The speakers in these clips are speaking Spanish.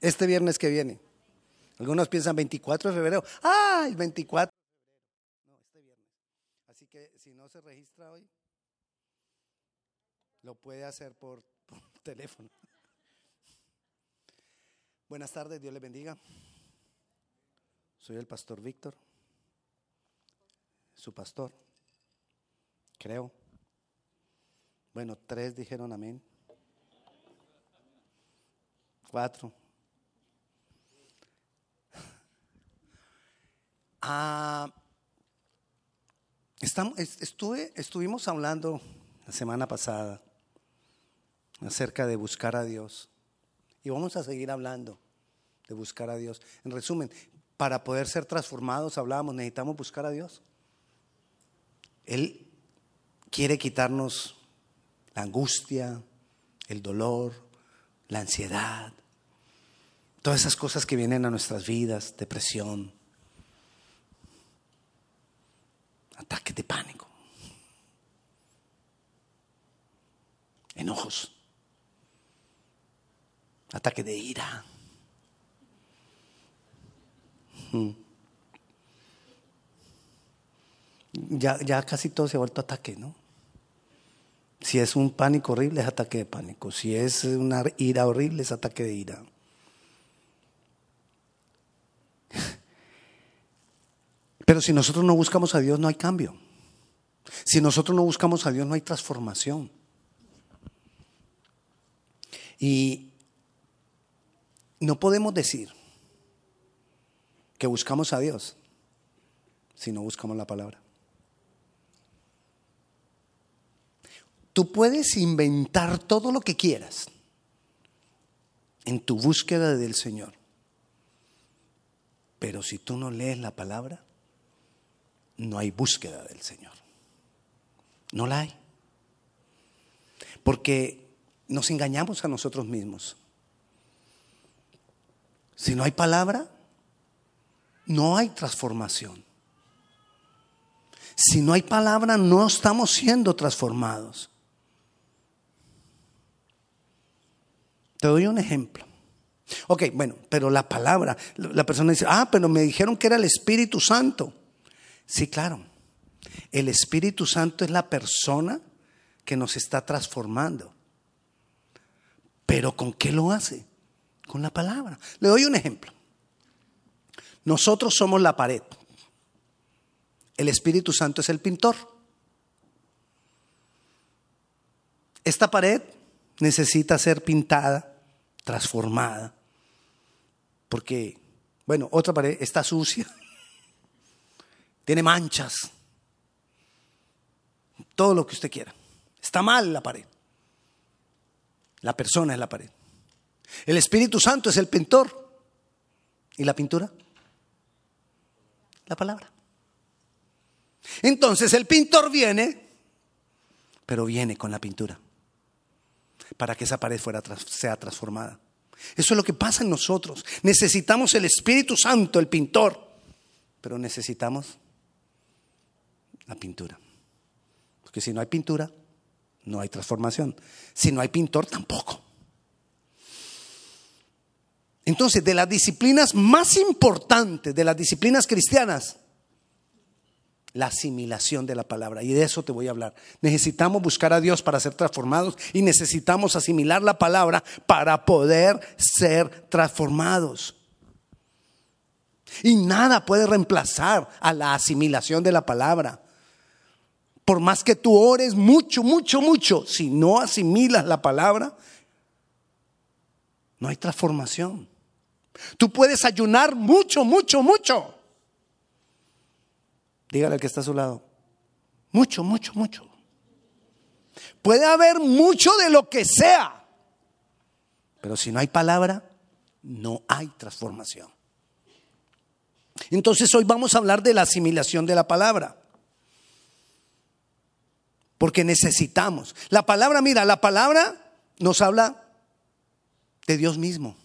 Este viernes que viene. Algunos piensan 24 de febrero. Ah, el 24. No, este viernes. Así que si no se registra hoy, lo puede hacer por, por teléfono. Buenas tardes, Dios les bendiga. Soy el pastor Víctor, su pastor, creo. Bueno, tres dijeron amén. Cuatro. Ah, estamos, estuve, estuvimos hablando la semana pasada acerca de buscar a Dios. Y vamos a seguir hablando de buscar a Dios. En resumen, para poder ser transformados, hablábamos, necesitamos buscar a Dios. Él quiere quitarnos la angustia, el dolor, la ansiedad, todas esas cosas que vienen a nuestras vidas, depresión, ataques de pánico, enojos, ataque de ira. Ya, ya casi todo se ha vuelto ataque, ¿no? Si es un pánico horrible, es ataque de pánico. Si es una ira horrible, es ataque de ira. Pero si nosotros no buscamos a Dios, no hay cambio. Si nosotros no buscamos a Dios, no hay transformación. Y no podemos decir que buscamos a Dios si no buscamos la palabra. Tú puedes inventar todo lo que quieras en tu búsqueda del Señor. Pero si tú no lees la palabra, no hay búsqueda del Señor. No la hay. Porque nos engañamos a nosotros mismos. Si no hay palabra, no hay transformación. Si no hay palabra, no estamos siendo transformados. Te doy un ejemplo. Ok, bueno, pero la palabra, la persona dice, ah, pero me dijeron que era el Espíritu Santo. Sí, claro. El Espíritu Santo es la persona que nos está transformando. Pero ¿con qué lo hace? Con la palabra. Le doy un ejemplo. Nosotros somos la pared. El Espíritu Santo es el pintor. Esta pared necesita ser pintada, transformada, porque, bueno, otra pared está sucia, tiene manchas, todo lo que usted quiera. Está mal la pared. La persona es la pared. El Espíritu Santo es el pintor. ¿Y la pintura? La palabra. Entonces el pintor viene, pero viene con la pintura para que esa pared fuera, sea transformada. Eso es lo que pasa en nosotros. Necesitamos el Espíritu Santo, el pintor, pero necesitamos la pintura. Porque si no hay pintura, no hay transformación. Si no hay pintor, tampoco. Entonces, de las disciplinas más importantes, de las disciplinas cristianas, la asimilación de la palabra. Y de eso te voy a hablar. Necesitamos buscar a Dios para ser transformados y necesitamos asimilar la palabra para poder ser transformados. Y nada puede reemplazar a la asimilación de la palabra. Por más que tú ores mucho, mucho, mucho, si no asimilas la palabra, no hay transformación. Tú puedes ayunar mucho, mucho, mucho Dígale al que está a su lado. Mucho, mucho, mucho. Puede haber mucho de lo que sea. Pero si no hay palabra, no hay transformación. Entonces hoy vamos a hablar de la asimilación de la palabra. Porque necesitamos. La palabra, mira, la palabra nos habla de Dios mismo.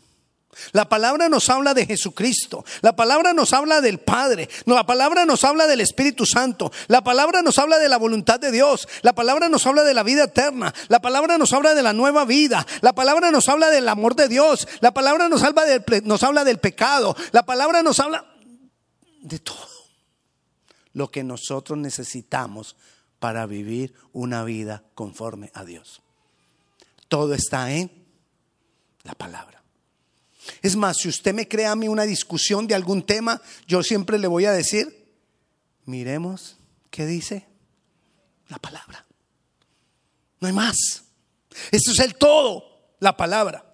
La palabra nos habla de Jesucristo. La palabra nos habla del Padre. La palabra nos habla del Espíritu Santo. La palabra nos habla de la voluntad de Dios. La palabra nos habla de la vida eterna. La palabra nos habla de la nueva vida. La palabra nos habla del amor de Dios. La palabra nos habla del, nos habla del pecado. La palabra nos habla de todo lo que nosotros necesitamos para vivir una vida conforme a Dios. Todo está en la palabra. Es más, si usted me crea a mí una discusión de algún tema, yo siempre le voy a decir, miremos qué dice la palabra. No hay más. Esto es el todo, la palabra.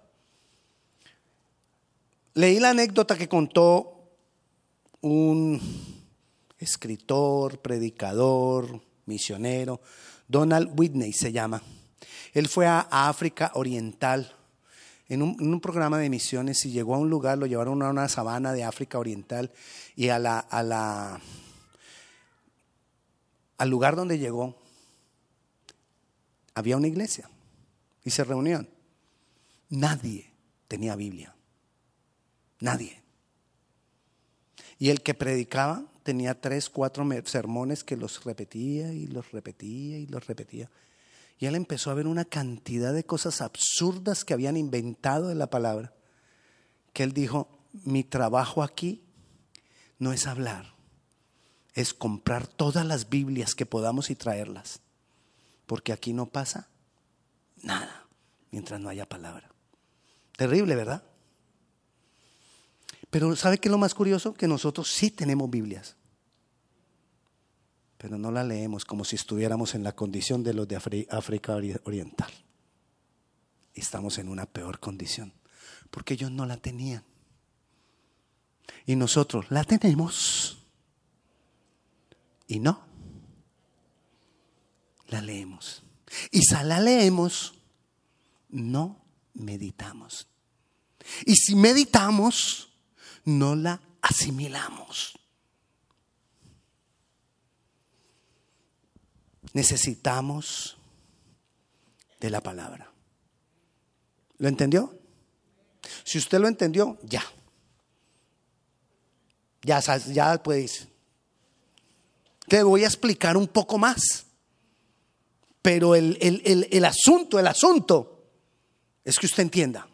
Leí la anécdota que contó un escritor, predicador, misionero, Donald Whitney se llama. Él fue a África Oriental en un, programa de misiones y llegó a un lugar, lo llevaron a una sabana de África Oriental y a la, a la, al lugar donde llegó había una iglesia y se reunían. Nadie tenía Biblia. Nadie. Y el que predicaba tenía tres, cuatro sermones que los repetía y los repetía y los repetía. Y él empezó a ver una cantidad de cosas absurdas que habían inventado de la palabra, que él dijo, mi trabajo aquí no es hablar, es comprar todas las Biblias que podamos y traerlas, porque aquí no pasa nada mientras no haya palabra. Terrible, ¿verdad? Pero ¿sabe qué es lo más curioso? Que nosotros sí tenemos Biblias pero no la leemos como si estuviéramos en la condición de los de África Oriental. Estamos en una peor condición, porque ellos no la tenían. Y nosotros la tenemos. Y no, la leemos. Y si la leemos, no meditamos. Y si meditamos, no la asimilamos. Necesitamos de la palabra. ¿Lo entendió? Si usted lo entendió, ya. Ya, ya puede Que voy a explicar un poco más. Pero el, el asunto, el asunto es que usted entienda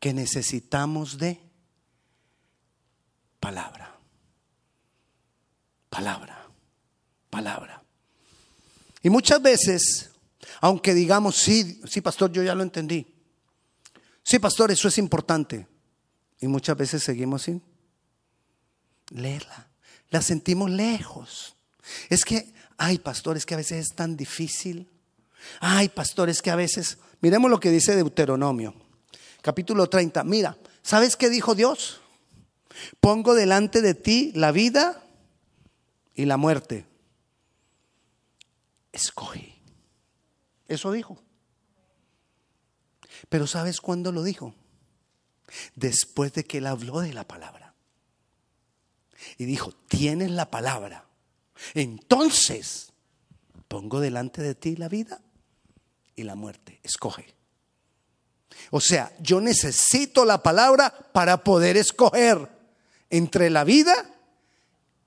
que necesitamos de palabra. Palabra palabra. Y muchas veces, aunque digamos, sí, sí, pastor, yo ya lo entendí. Sí, pastor, eso es importante. Y muchas veces seguimos sin leerla. La sentimos lejos. Es que, ay, pastor, es que a veces es tan difícil. Ay, pastor, es que a veces, miremos lo que dice Deuteronomio, capítulo 30. Mira, ¿sabes qué dijo Dios? Pongo delante de ti la vida y la muerte escoge. Eso dijo. Pero ¿sabes cuándo lo dijo? Después de que él habló de la palabra. Y dijo, tienes la palabra. Entonces, pongo delante de ti la vida y la muerte. Escoge. O sea, yo necesito la palabra para poder escoger entre la vida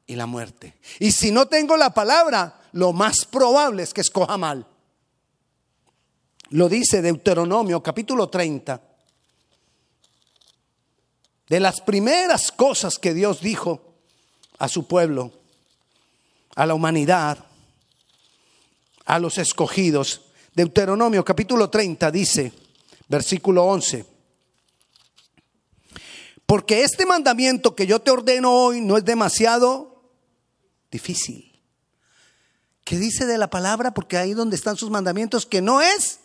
y la muerte. Y si no tengo la palabra, lo más probable es que escoja mal. Lo dice Deuteronomio capítulo 30. De las primeras cosas que Dios dijo a su pueblo, a la humanidad, a los escogidos. Deuteronomio capítulo 30 dice, versículo 11, porque este mandamiento que yo te ordeno hoy no es demasiado difícil ¿Qué dice de la palabra? Porque ahí donde están sus mandamientos, que no es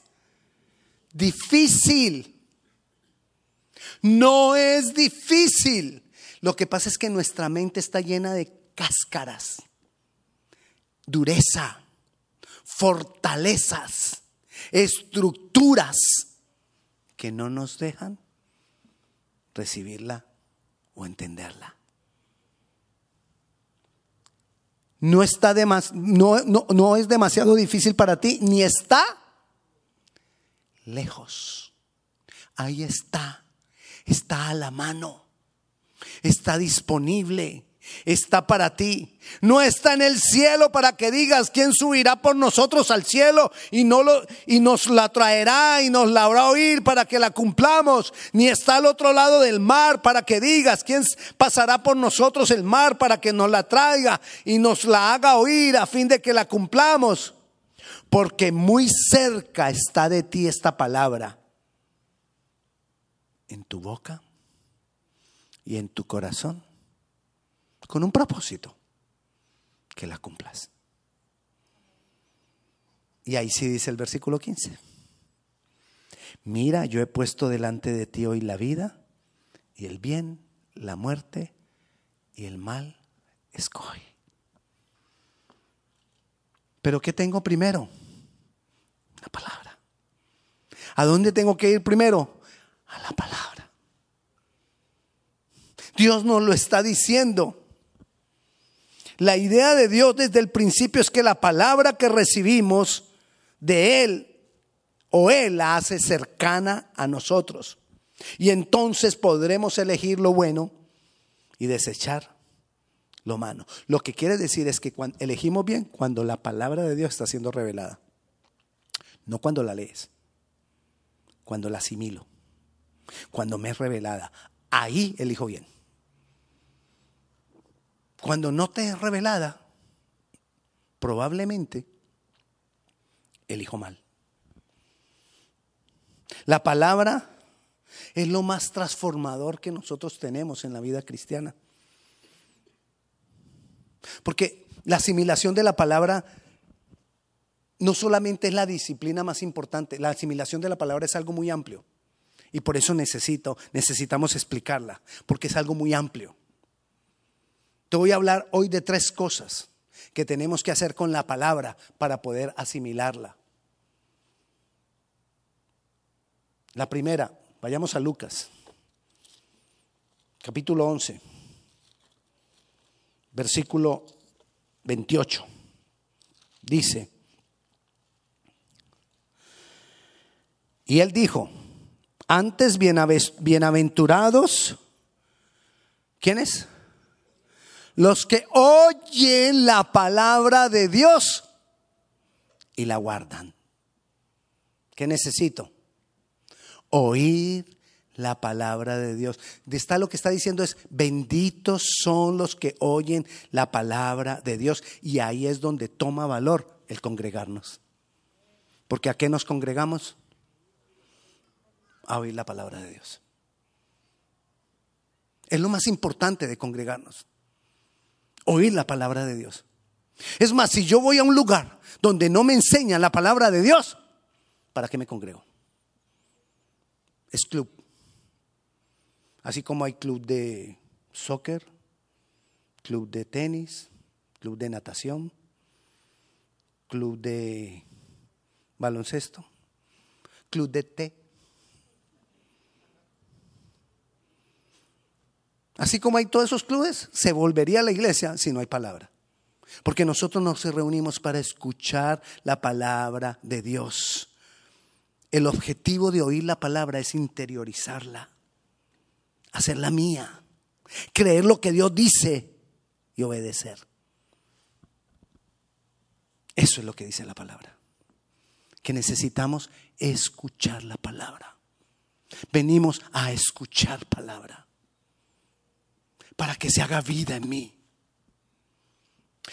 difícil. No es difícil. Lo que pasa es que nuestra mente está llena de cáscaras, dureza, fortalezas, estructuras que no nos dejan recibirla o entenderla. No, está no, no es demasiado difícil para ti, ni está lejos. ahí está, está a la mano, está disponible está para ti. No está en el cielo para que digas quién subirá por nosotros al cielo y no lo y nos la traerá y nos la habrá oír para que la cumplamos, ni está al otro lado del mar para que digas quién pasará por nosotros el mar para que nos la traiga y nos la haga oír a fin de que la cumplamos. Porque muy cerca está de ti esta palabra en tu boca y en tu corazón con un propósito, que la cumplas. Y ahí sí dice el versículo 15. Mira, yo he puesto delante de ti hoy la vida y el bien, la muerte y el mal escoge. Pero ¿qué tengo primero? La palabra. ¿A dónde tengo que ir primero? A la palabra. Dios nos lo está diciendo. La idea de Dios desde el principio es que la palabra que recibimos de Él o Él la hace cercana a nosotros. Y entonces podremos elegir lo bueno y desechar lo malo. Lo que quiere decir es que cuando elegimos bien cuando la palabra de Dios está siendo revelada. No cuando la lees, cuando la asimilo, cuando me es revelada. Ahí elijo bien. Cuando no te es revelada, probablemente elijo mal. La palabra es lo más transformador que nosotros tenemos en la vida cristiana. Porque la asimilación de la palabra no solamente es la disciplina más importante, la asimilación de la palabra es algo muy amplio. Y por eso necesito, necesitamos explicarla, porque es algo muy amplio. Te voy a hablar hoy de tres cosas que tenemos que hacer con la palabra para poder asimilarla. La primera, vayamos a Lucas, capítulo 11, versículo 28. Dice, y él dijo, antes bienaventurados, ¿quiénes? Los que oyen la palabra de Dios y la guardan. ¿Qué necesito? Oír la palabra de Dios. Está lo que está diciendo es, benditos son los que oyen la palabra de Dios. Y ahí es donde toma valor el congregarnos. Porque ¿a qué nos congregamos? A oír la palabra de Dios. Es lo más importante de congregarnos oír la palabra de Dios. Es más, si yo voy a un lugar donde no me enseñan la palabra de Dios, ¿para qué me congrego? Es club. Así como hay club de soccer, club de tenis, club de natación, club de baloncesto, club de té. Así como hay todos esos clubes, se volvería a la iglesia si no hay palabra. Porque nosotros nos reunimos para escuchar la palabra de Dios. El objetivo de oír la palabra es interiorizarla, hacerla mía, creer lo que Dios dice y obedecer. Eso es lo que dice la palabra. Que necesitamos escuchar la palabra. Venimos a escuchar palabra para que se haga vida en mí.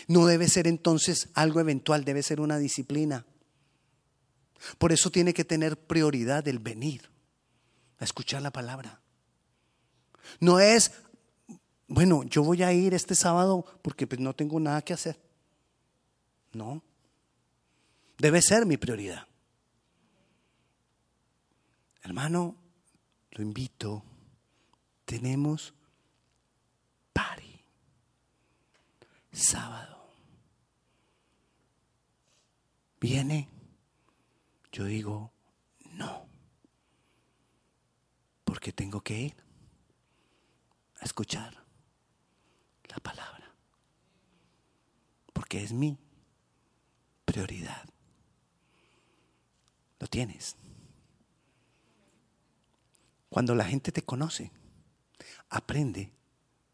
No debe ser entonces algo eventual, debe ser una disciplina. Por eso tiene que tener prioridad el venir a escuchar la palabra. No es, bueno, yo voy a ir este sábado porque pues no tengo nada que hacer. No. Debe ser mi prioridad. Hermano, lo invito. Tenemos sábado. ¿Viene? Yo digo, no. Porque tengo que ir a escuchar la palabra. Porque es mi prioridad. Lo tienes. Cuando la gente te conoce, aprende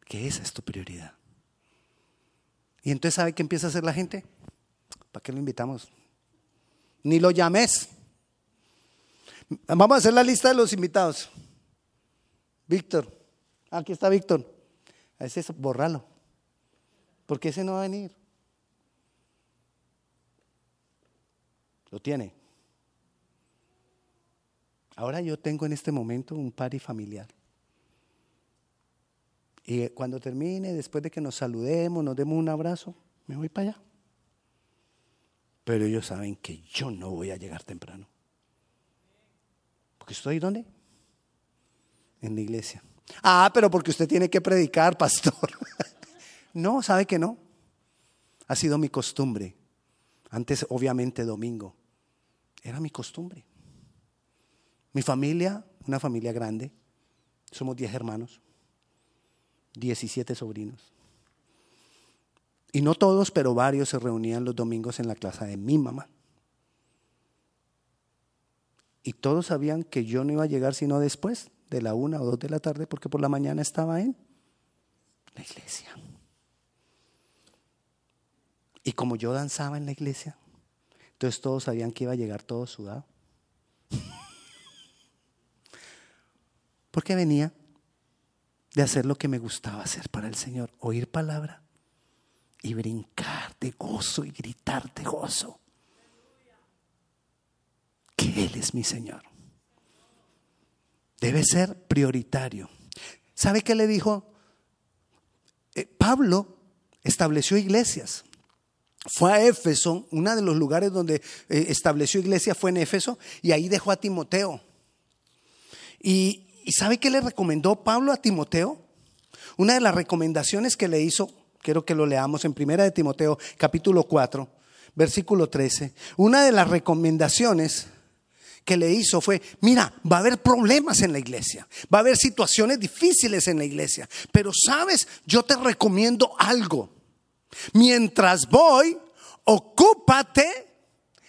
que esa es tu prioridad. Y entonces, ¿sabe qué empieza a hacer la gente? ¿Para qué lo invitamos? Ni lo llames. Vamos a hacer la lista de los invitados. Víctor. Aquí está Víctor. A ese borralo. Porque ese no va a venir. Lo tiene. Ahora yo tengo en este momento un party familiar. Y cuando termine, después de que nos saludemos, nos demos un abrazo, me voy para allá. Pero ellos saben que yo no voy a llegar temprano. Porque estoy ¿dónde? En la iglesia. Ah, pero porque usted tiene que predicar, pastor. no, sabe que no. Ha sido mi costumbre. Antes, obviamente, domingo. Era mi costumbre. Mi familia, una familia grande, somos 10 hermanos, 17 sobrinos. Y no todos, pero varios se reunían los domingos en la casa de mi mamá. Y todos sabían que yo no iba a llegar sino después de la una o dos de la tarde, porque por la mañana estaba en la iglesia. Y como yo danzaba en la iglesia, entonces todos sabían que iba a llegar todo sudado. Porque venía de hacer lo que me gustaba hacer para el Señor, oír palabra y brincar de gozo y gritar de gozo. Que Él es mi Señor. Debe ser prioritario. ¿Sabe qué le dijo? Eh, Pablo estableció iglesias. Fue a Éfeso, uno de los lugares donde eh, estableció iglesia fue en Éfeso, y ahí dejó a Timoteo. Y, ¿Y sabe qué le recomendó Pablo a Timoteo? Una de las recomendaciones que le hizo, quiero que lo leamos en Primera de Timoteo, capítulo 4, versículo 13. Una de las recomendaciones que le hizo fue, mira, va a haber problemas en la iglesia, va a haber situaciones difíciles en la iglesia, pero sabes, yo te recomiendo algo. Mientras voy, ocúpate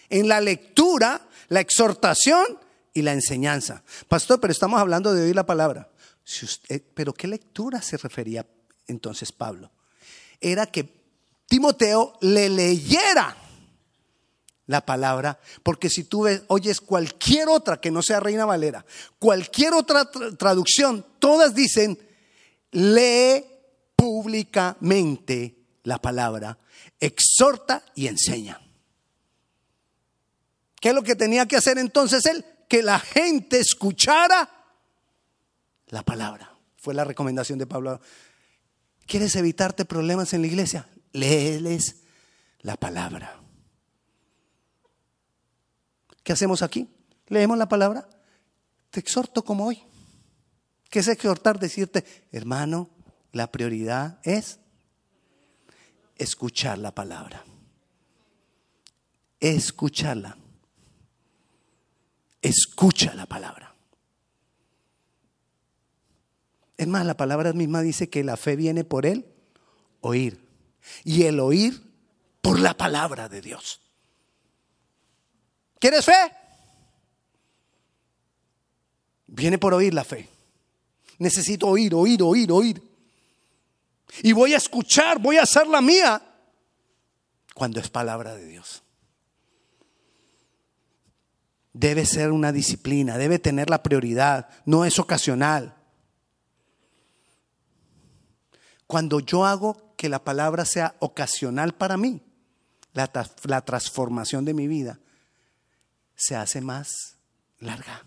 en la lectura, la exhortación y la enseñanza. Pastor, pero estamos hablando de oír la palabra. pero ¿qué lectura se refería entonces Pablo? Era que Timoteo le leyera la palabra, porque si tú oyes cualquier otra que no sea Reina Valera, cualquier otra traducción, todas dicen, lee públicamente la palabra, exhorta y enseña. ¿Qué es lo que tenía que hacer entonces él? Que la gente escuchara la palabra. Fue la recomendación de Pablo. ¿Quieres evitarte problemas en la iglesia? Léeles la palabra. ¿Qué hacemos aquí? Leemos la palabra. Te exhorto como hoy. ¿Qué es exhortar? Decirte, hermano, la prioridad es escuchar la palabra. Escucharla escucha la palabra. Es más, la palabra misma dice que la fe viene por el oír. Y el oír por la palabra de Dios. ¿Quieres fe? Viene por oír la fe. Necesito oír, oír, oír, oír. Y voy a escuchar, voy a hacer la mía cuando es palabra de Dios debe ser una disciplina, debe tener la prioridad, no es ocasional. Cuando yo hago que la palabra sea ocasional para mí, la, transformación de mi vida se hace más larga.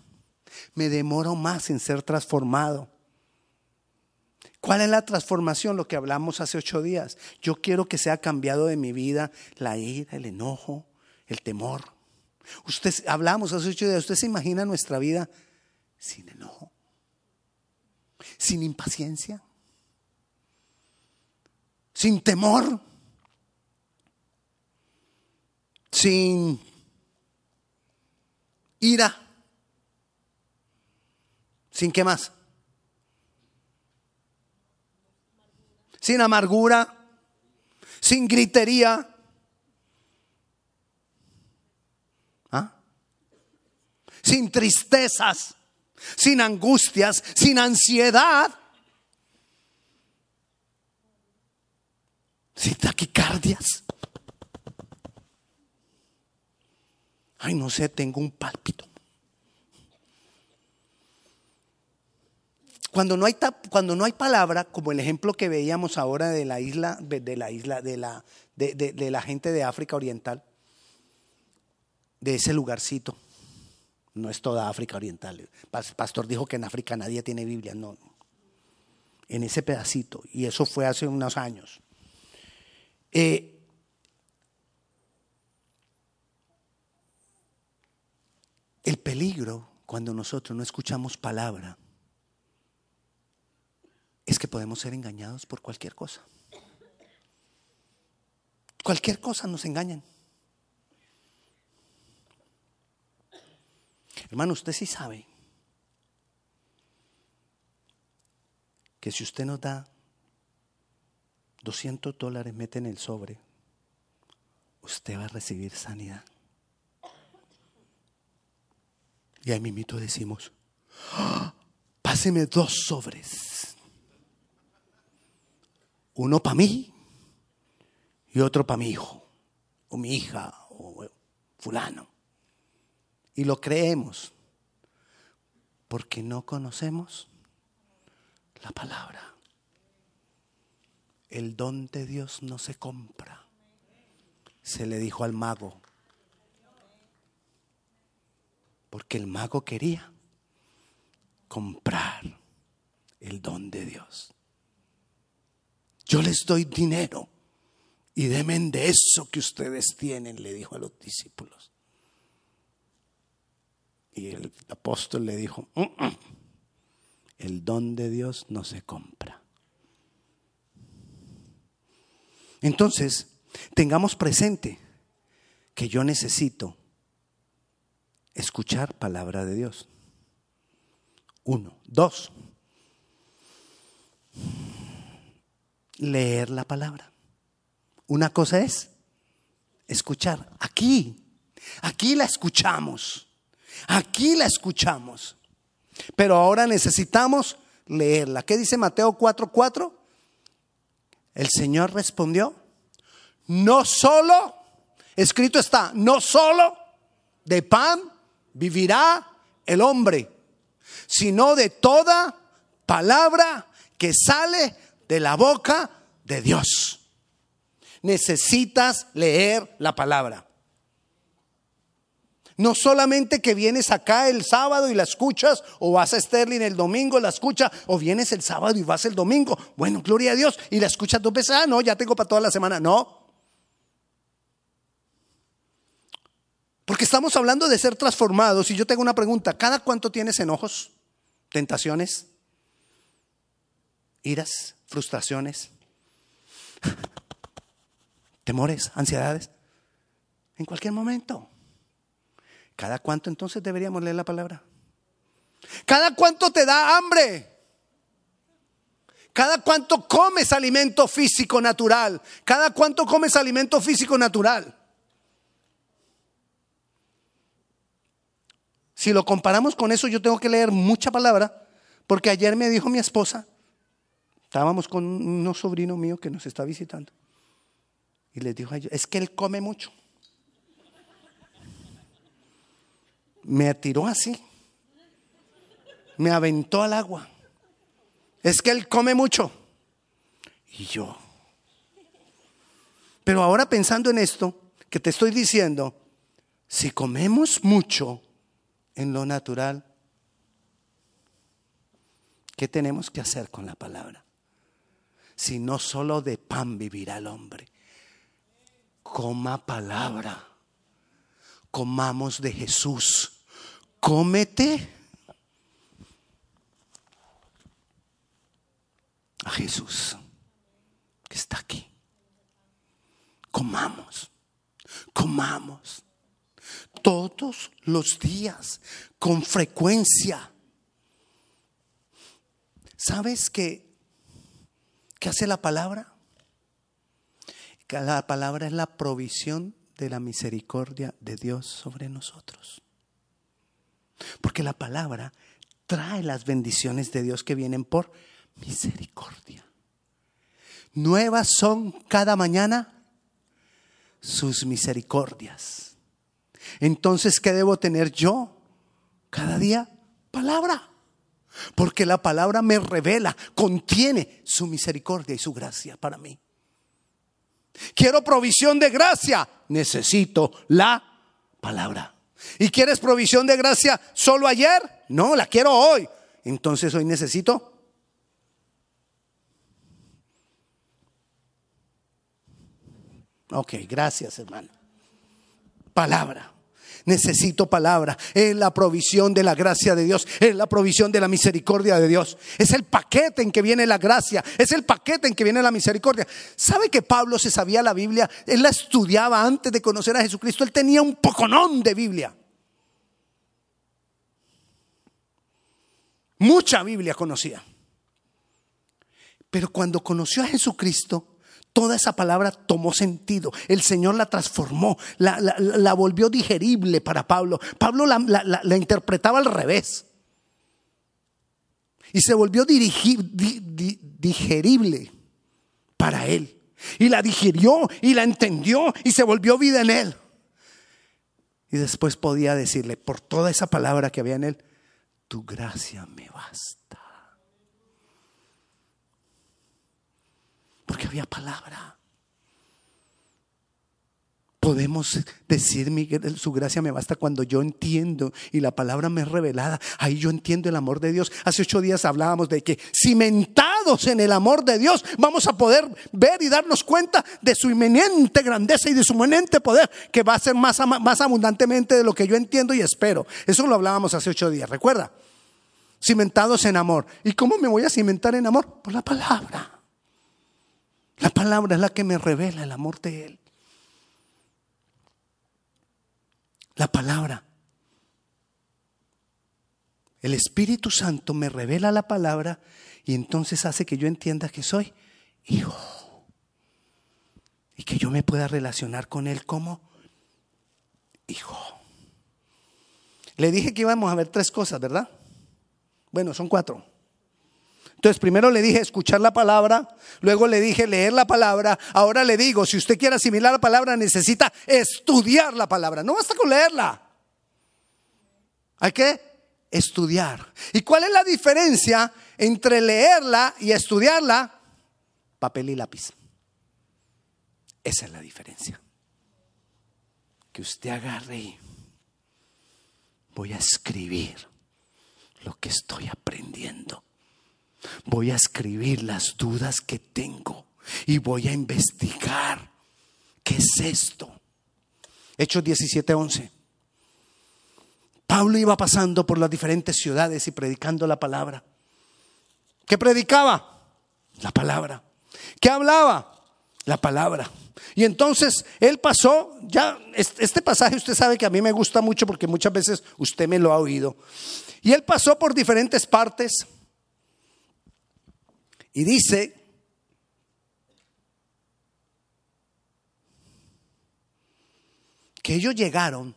Me demoro más en ser transformado. ¿Cuál es la transformación? Lo que hablamos hace ocho días. Yo quiero que sea cambiado de mi vida la ira, el enojo, el temor. Usted, hablamos hace ocho días, usted se imagina nuestra vida sin enojo, sin impaciencia, sin temor, sin ira, sin qué más, sin amargura, sin gritería sin tristezas, sin angustias, sin ansiedad, sin taquicardias. Ay, no sé, tengo un pálpito. Cuando no hay, cuando no hay palabra, como el ejemplo que veíamos ahora de la isla, de la isla, de la, de, la gente de África Oriental, de ese lugarcito. No es toda África Oriental. El pastor dijo que en África nadie tiene Biblia. No. En ese pedacito. Y eso fue hace unos años. Eh, el peligro cuando nosotros no escuchamos palabra es que podemos ser engañados por cualquier cosa. Cualquier cosa nos engañan. Hermano, usted sí sabe que si usted nos da 200 dólares, mete en el sobre, usted va a recibir sanidad. Y ahí mismito decimos, ¡Ah! páseme dos sobres uno para mí y otro para mi hijo, o mi hija, o fulano. Y lo creemos porque no conocemos la palabra. El don de Dios no se compra. Se le dijo al mago. Porque el mago quería comprar el don de Dios. Yo les doy dinero y demen de eso que ustedes tienen, le dijo a los discípulos. Y el apóstol le dijo, mm, mm, el don de Dios no se compra. Entonces, tengamos presente que yo necesito escuchar palabra de Dios. Uno. Dos leer la palabra. Una cosa es escuchar. Aquí, aquí la escuchamos. Aquí la escuchamos. Pero ahora necesitamos leerla. ¿Qué dice Mateo 4:4? El Señor respondió, no solo, escrito está, no solo de pan vivirá el hombre, sino de toda palabra que sale de la boca de Dios. Necesitas leer la palabra. No solamente que vienes acá el sábado y la escuchas, o vas a Sterling el domingo, la escucha, o vienes el sábado y vas el domingo. Bueno, gloria a Dios, y la escuchas dos veces. Ah, no, ya tengo para toda la semana. No. Porque estamos hablando de ser transformados. Y yo tengo una pregunta: ¿cada cuánto tienes enojos, tentaciones, iras? frustraciones, temores, ansiedades, en cualquier momento. ¿Cada cuánto entonces deberíamos leer la palabra? ¿Cada cuánto te da hambre? ¿Cada cuánto comes alimento físico natural? ¿Cada cuánto comes alimento físico natural? Si lo comparamos con eso, yo tengo que leer mucha palabra, porque ayer me dijo mi esposa, Estábamos con un sobrino mío que nos está visitando. Y les dijo a ellos, es que él come mucho. Me atiró así. Me aventó al agua. Es que él come mucho. Y yo. Pero ahora pensando en esto, que te estoy diciendo, si comemos mucho en lo natural, ¿qué tenemos que hacer con la palabra? si no solo de pan vivirá el hombre. Coma palabra. Comamos de Jesús. Cómete a Jesús que está aquí. Comamos. Comamos. Todos los días, con frecuencia. ¿Sabes que ¿Qué hace la palabra? La palabra es la provisión de la misericordia de Dios sobre nosotros. Porque la palabra trae las bendiciones de Dios que vienen por misericordia. Nuevas son cada mañana sus misericordias. Entonces, ¿qué debo tener yo cada día? Palabra. Porque la palabra me revela, contiene su misericordia y su gracia para mí. Quiero provisión de gracia, necesito la palabra. ¿Y quieres provisión de gracia solo ayer? No, la quiero hoy. Entonces hoy necesito Ok, gracias hermano. Palabra. Necesito palabra. Es la provisión de la gracia de Dios. Es la provisión de la misericordia de Dios. Es el paquete en que viene la gracia. Es el paquete en que viene la misericordia. ¿Sabe que Pablo se sabía la Biblia? Él la estudiaba antes de conocer a Jesucristo. Él tenía un poconón de Biblia. Mucha Biblia conocía. Pero cuando conoció a Jesucristo, Toda esa palabra tomó sentido. El Señor la transformó, la, volvió digerible para Pablo. Pablo la, interpretaba al revés. Y se volvió digerible para él. Y la digirió y la entendió y se volvió vida en él. Y después podía decirle, por toda esa palabra que había en él, tu gracia me basta. Porque había palabra. Podemos decir, Miguel, su gracia me basta cuando yo entiendo y la palabra me es revelada. Ahí yo entiendo el amor de Dios. Hace ocho días hablábamos de que cimentados en el amor de Dios vamos a poder ver y darnos cuenta de su inminente grandeza y de su inminente poder que va a ser más, más abundantemente de lo que yo entiendo y espero. Eso lo hablábamos hace ocho días, recuerda. Cimentados en amor. ¿Y cómo me voy a cimentar en amor? Por la palabra. La palabra es la que me revela el amor de Él. La palabra. El Espíritu Santo me revela la palabra y entonces hace que yo entienda que soy hijo. Y que yo me pueda relacionar con Él como hijo. Le dije que íbamos a ver tres cosas, ¿verdad? Bueno, son cuatro. Entonces, primero le dije escuchar la palabra, luego le dije leer la palabra, ahora le digo, si usted quiere asimilar la palabra, necesita estudiar la palabra. No basta con leerla. Hay que estudiar. ¿Y cuál es la diferencia entre leerla y estudiarla? Papel y lápiz. Esa es la diferencia. Que usted agarre y voy a escribir lo que estoy aprendiendo voy a escribir las dudas que tengo y voy a investigar qué es esto. Hechos 17:11. Pablo iba pasando por las diferentes ciudades y predicando la palabra. ¿Qué predicaba? La palabra. ¿Qué hablaba? La palabra. Y entonces él pasó, ya este pasaje usted sabe que a mí me gusta mucho porque muchas veces usted me lo ha oído. Y él pasó por diferentes partes y dice, que ellos llegaron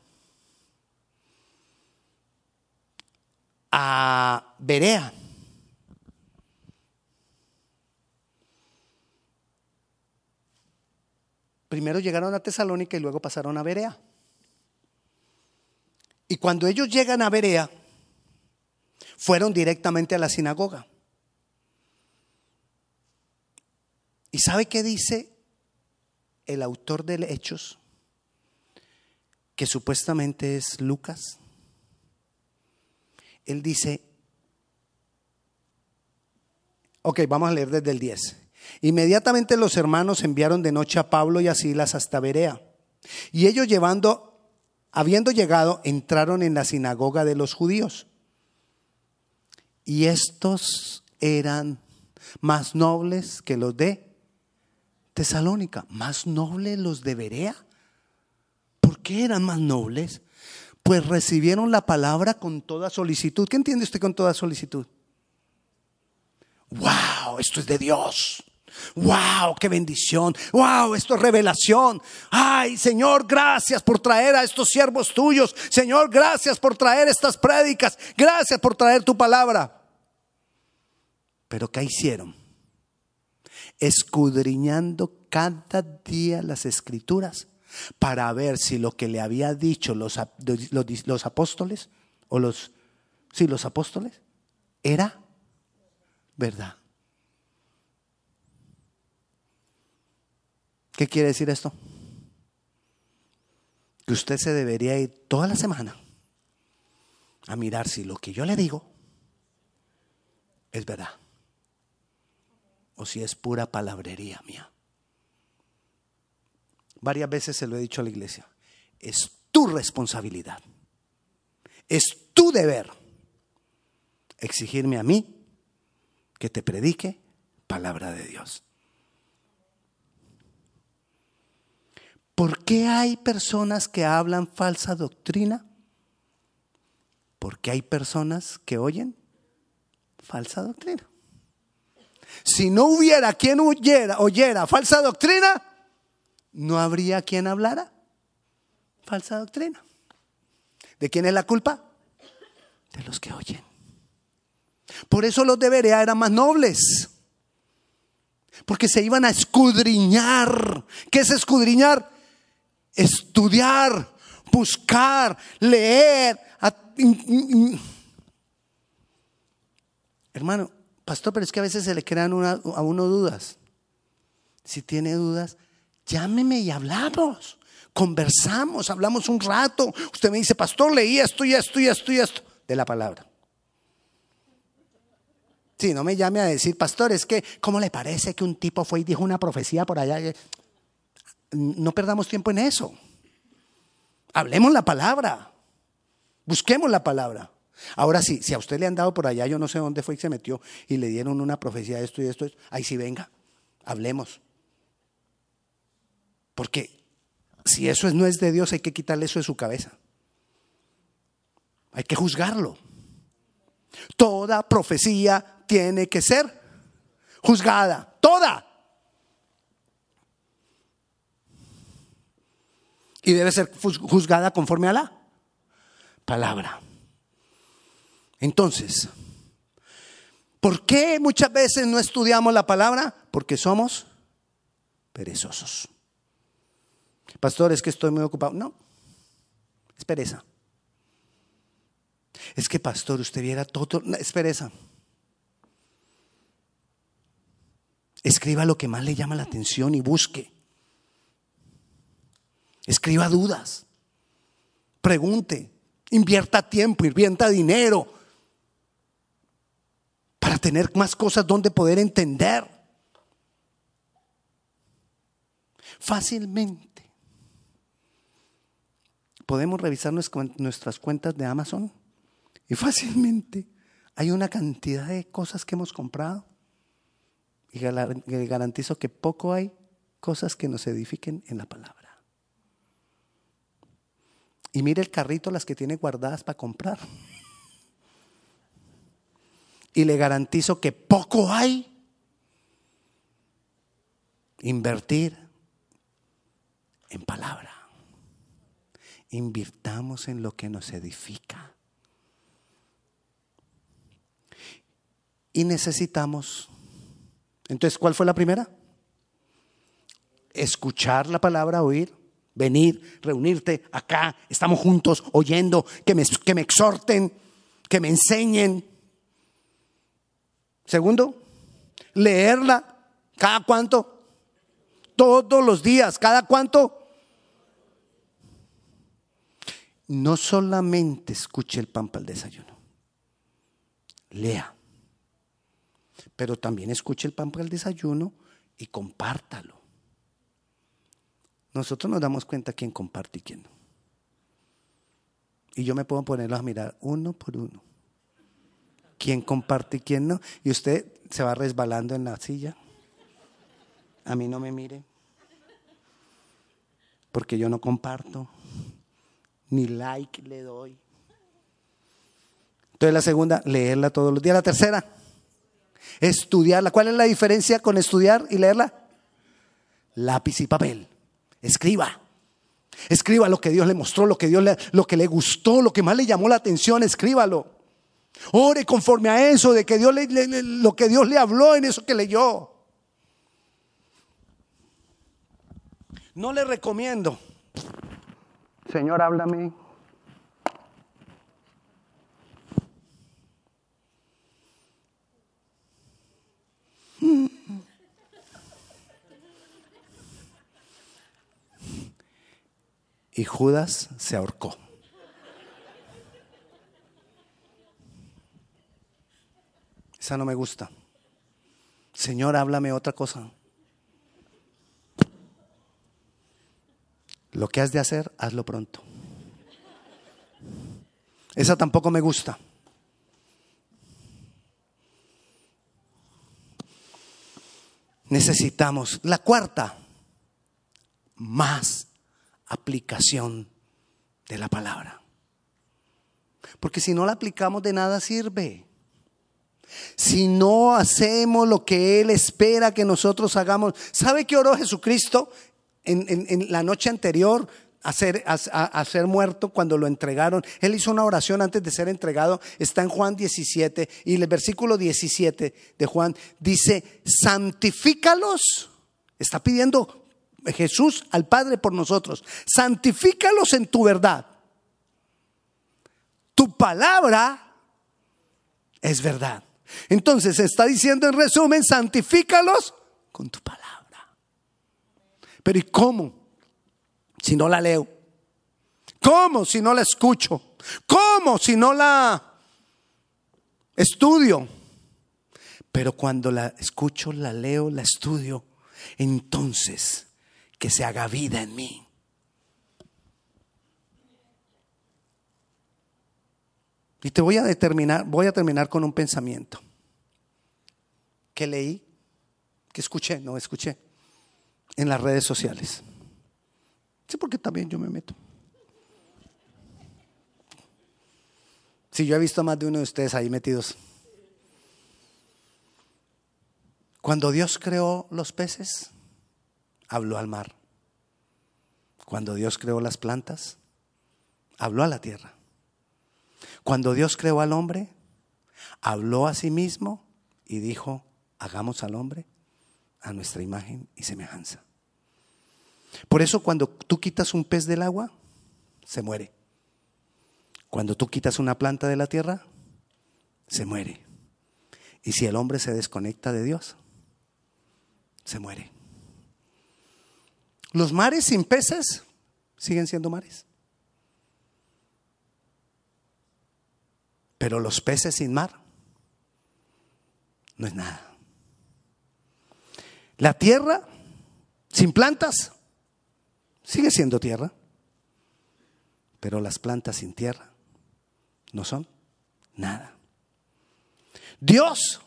a Berea. Primero llegaron a Tesalónica y luego pasaron a Berea. Y cuando ellos llegan a Berea, fueron directamente a la sinagoga. ¿Y sabe qué dice el autor de Hechos? Que supuestamente es Lucas. Él dice, ok, vamos a leer desde el 10. Inmediatamente los hermanos enviaron de noche a Pablo y a Silas hasta Berea. Y ellos llevando, habiendo llegado, entraron en la sinagoga de los judíos. Y estos eran más nobles que los de Tesalónica, más nobles los de Berea. ¿Por qué eran más nobles? Pues recibieron la palabra con toda solicitud. ¿Qué entiende usted con toda solicitud? ¡Wow! Esto es de Dios. ¡Wow! ¡Qué bendición! ¡Wow! Esto es revelación. ¡Ay, Señor, gracias por traer a estos siervos tuyos! Señor, gracias por traer estas prédicas. Gracias por traer tu palabra. Pero ¿qué hicieron? Escudriñando cada día las escrituras para ver si lo que le había dicho los, los, apóstoles o los, sí, los apóstoles era verdad. ¿Qué quiere decir esto? Que usted se debería ir toda la semana a mirar si lo que yo le digo es verdad o si es pura palabrería mía. Varias veces se lo he dicho a la iglesia. Es tu responsabilidad. Es tu deber exigirme a mí que te predique palabra de Dios. ¿Por qué hay personas que hablan falsa doctrina? Porque hay personas que oyen falsa doctrina. Si no hubiera quien oyera, oyera falsa doctrina, no habría quien hablara falsa doctrina. ¿De quién es la culpa? De los que oyen. Por eso los de Berea eran más nobles. Porque se iban a escudriñar. ¿Qué es escudriñar? Estudiar, buscar, leer. Hermano, pastor, pero es que a veces se le crean a uno dudas. Si tiene dudas, llámeme y hablamos. Conversamos, hablamos un rato. Usted me dice, pastor, leí esto y esto y esto y esto de la palabra. Sí, no me llame a decir, pastor, es que, ¿cómo le parece que un tipo fue y dijo una profecía por allá? No perdamos tiempo en eso. Hablemos la palabra. Busquemos la palabra. Ahora sí, si a usted le han dado por allá, yo no sé dónde fue y se metió y le dieron una profecía de esto y de esto, ahí sí venga, hablemos. Porque si eso no es de Dios, hay que quitarle eso de su cabeza. Hay que juzgarlo. Toda profecía tiene que ser juzgada, toda. Y debe ser juzgada conforme a la palabra. Entonces, ¿por qué muchas veces no estudiamos la palabra? Porque somos perezosos. Pastor, es que estoy muy ocupado. No, es pereza. Es que, pastor, usted viera todo, es pereza. Escriba lo que más le llama la atención y busque. Escriba dudas. Pregunte. Invierta tiempo, invierta dinero para tener más cosas donde poder entender. Fácilmente. Podemos revisar nuestras cuentas de Amazon y fácilmente hay una cantidad de cosas que hemos comprado y garantizo que poco hay cosas que nos edifiquen en la palabra. Y mire el carrito las que tiene guardadas para comprar. Y le garantizo que poco hay invertir en palabra. Invirtamos en lo que nos edifica. Y necesitamos entonces, ¿cuál fue la primera? Escuchar la palabra, oír, venir, reunirte acá, estamos juntos oyendo, que me, que me exhorten, que me enseñen. Segundo, leerla. ¿Cada cuánto? Todos los días. ¿Cada cuánto? No solamente escuche el pan para el desayuno. Lea pero también escuche el pan para el desayuno y compártalo. Nosotros nos damos cuenta quién comparte y quién no. Y yo me puedo ponerlos a mirar uno por uno. ¿Quién comparte y quién no? Y usted se va resbalando en la silla. A mí no me mire. Porque yo no comparto. Ni like le doy. Entonces la segunda, leerla todos los días. La tercera, Estudiarla. ¿Cuál es la diferencia con estudiar y leerla? Lápiz y papel. Escriba. Escriba lo que Dios le mostró, lo que Dios le, lo que le gustó, lo que más le llamó la atención, escríbalo. Ore conforme a eso, de que Dios le, lo que Dios le habló en eso que leyó. No le recomiendo. Señor, háblame. Y Judas se ahorcó. Esa no me gusta. Señor, háblame otra cosa. Lo que has de hacer, hazlo pronto. Esa tampoco me gusta. Necesitamos la cuarta, más aplicación de la palabra. Porque si no la aplicamos de nada sirve. Si no hacemos lo que Él espera que nosotros hagamos. ¿Sabe qué oró Jesucristo en, la noche anterior? A ser, a ser, muerto cuando lo entregaron. Él hizo una oración antes de ser entregado. Está en Juan 17 y el versículo 17 de Juan dice, santifícalos. Está pidiendo Jesús al Padre por nosotros. Santifícalos en tu verdad. Tu palabra es verdad. Entonces está diciendo en resumen, santifícalos con tu palabra. Pero ¿y cómo? Si no la leo. ¿Cómo si no la escucho? ¿Cómo si no la estudio? Pero cuando la escucho, la leo, la estudio, entonces que se haga vida en mí. Y te voy a determinar, voy a terminar con un pensamiento que leí, que escuché, no escuché, en las redes sociales. Sí, porque también yo me meto. Si sí, yo he visto a más de uno de ustedes ahí metidos. Cuando Dios creó los peces, habló al mar. Cuando Dios creó las plantas, habló a la tierra. Cuando Dios creó al hombre, habló a sí mismo y dijo, hagamos al hombre a nuestra imagen y semejanza. Por eso cuando tú quitas un pez del agua, se muere. Cuando tú quitas una planta de la tierra, se muere. Y si el hombre se desconecta de Dios, se muere. Los mares sin peces siguen siendo mares. Pero los peces sin mar no es nada. La tierra sin plantas sigue siendo tierra. Pero las plantas sin tierra no son nada. Dios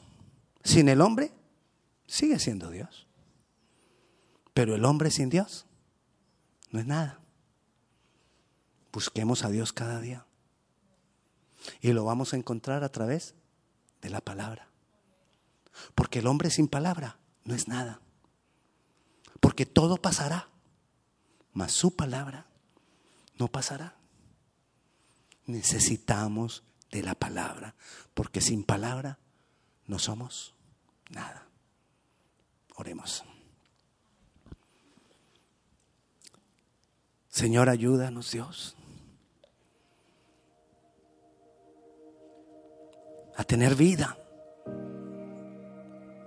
sin el hombre sigue siendo Dios. Pero el hombre sin Dios no es nada. Busquemos a Dios cada día. Y lo vamos a encontrar a través de la palabra. Porque el hombre sin palabra no es nada. Porque todo pasará, mas su palabra no pasará. Necesitamos de la palabra, porque sin palabra no somos nada. Oremos. Señor, ayúdanos Dios a tener vida.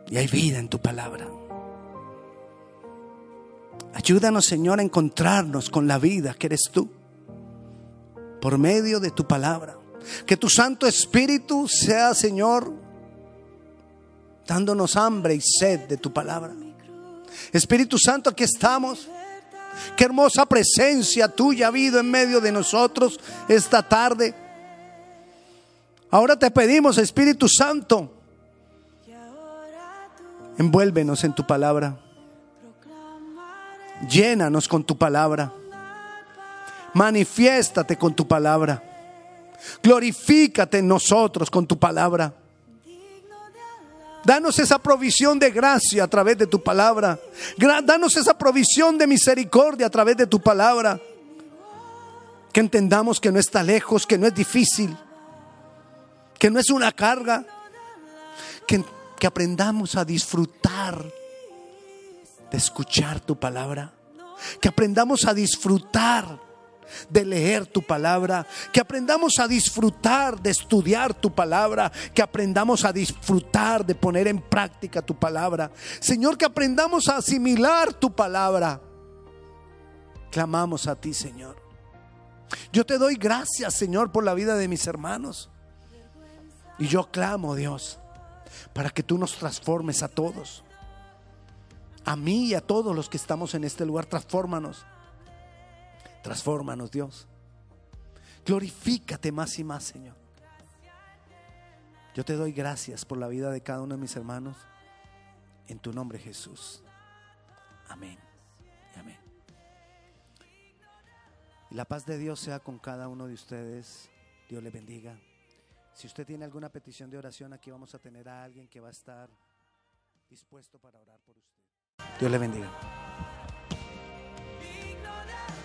Y hay vida en tu palabra. Ayúdanos, Señor, a encontrarnos con la vida que eres tú, por medio de tu palabra. Que tu Santo Espíritu sea, Señor, dándonos hambre y sed de tu palabra. Espíritu Santo, aquí estamos. Qué hermosa presencia tuya ha habido en medio de nosotros esta tarde. Ahora te pedimos, Espíritu Santo, envuélvenos en tu palabra. Llénanos con tu palabra. Manifiéstate con tu palabra. Glorifícate en nosotros con tu palabra. Danos esa provisión de gracia a través de tu palabra. Danos esa provisión de misericordia a través de tu palabra. Que entendamos que no está lejos, que no es difícil, que no es una carga. Que, que aprendamos a disfrutar de escuchar tu palabra. Que aprendamos a disfrutar de leer tu palabra, que aprendamos a disfrutar de estudiar tu palabra, que aprendamos a disfrutar de poner en práctica tu palabra. Señor, que aprendamos a asimilar tu palabra. Clamamos a ti, Señor. Yo te doy gracias, Señor, por la vida de mis hermanos. Y yo clamo, Dios, para que tú nos transformes a todos. A mí y a todos los que estamos en este lugar, transfórmanos Transfórmanos, Dios. Glorifícate más y más, Señor. Yo te doy gracias por la vida de cada uno de mis hermanos. En tu nombre, Jesús. Amén. Amén. Y la paz de Dios sea con cada uno de ustedes. Dios le bendiga. Si usted tiene alguna petición de oración, aquí vamos a tener a alguien que va a estar dispuesto para orar por usted. Dios le bendiga.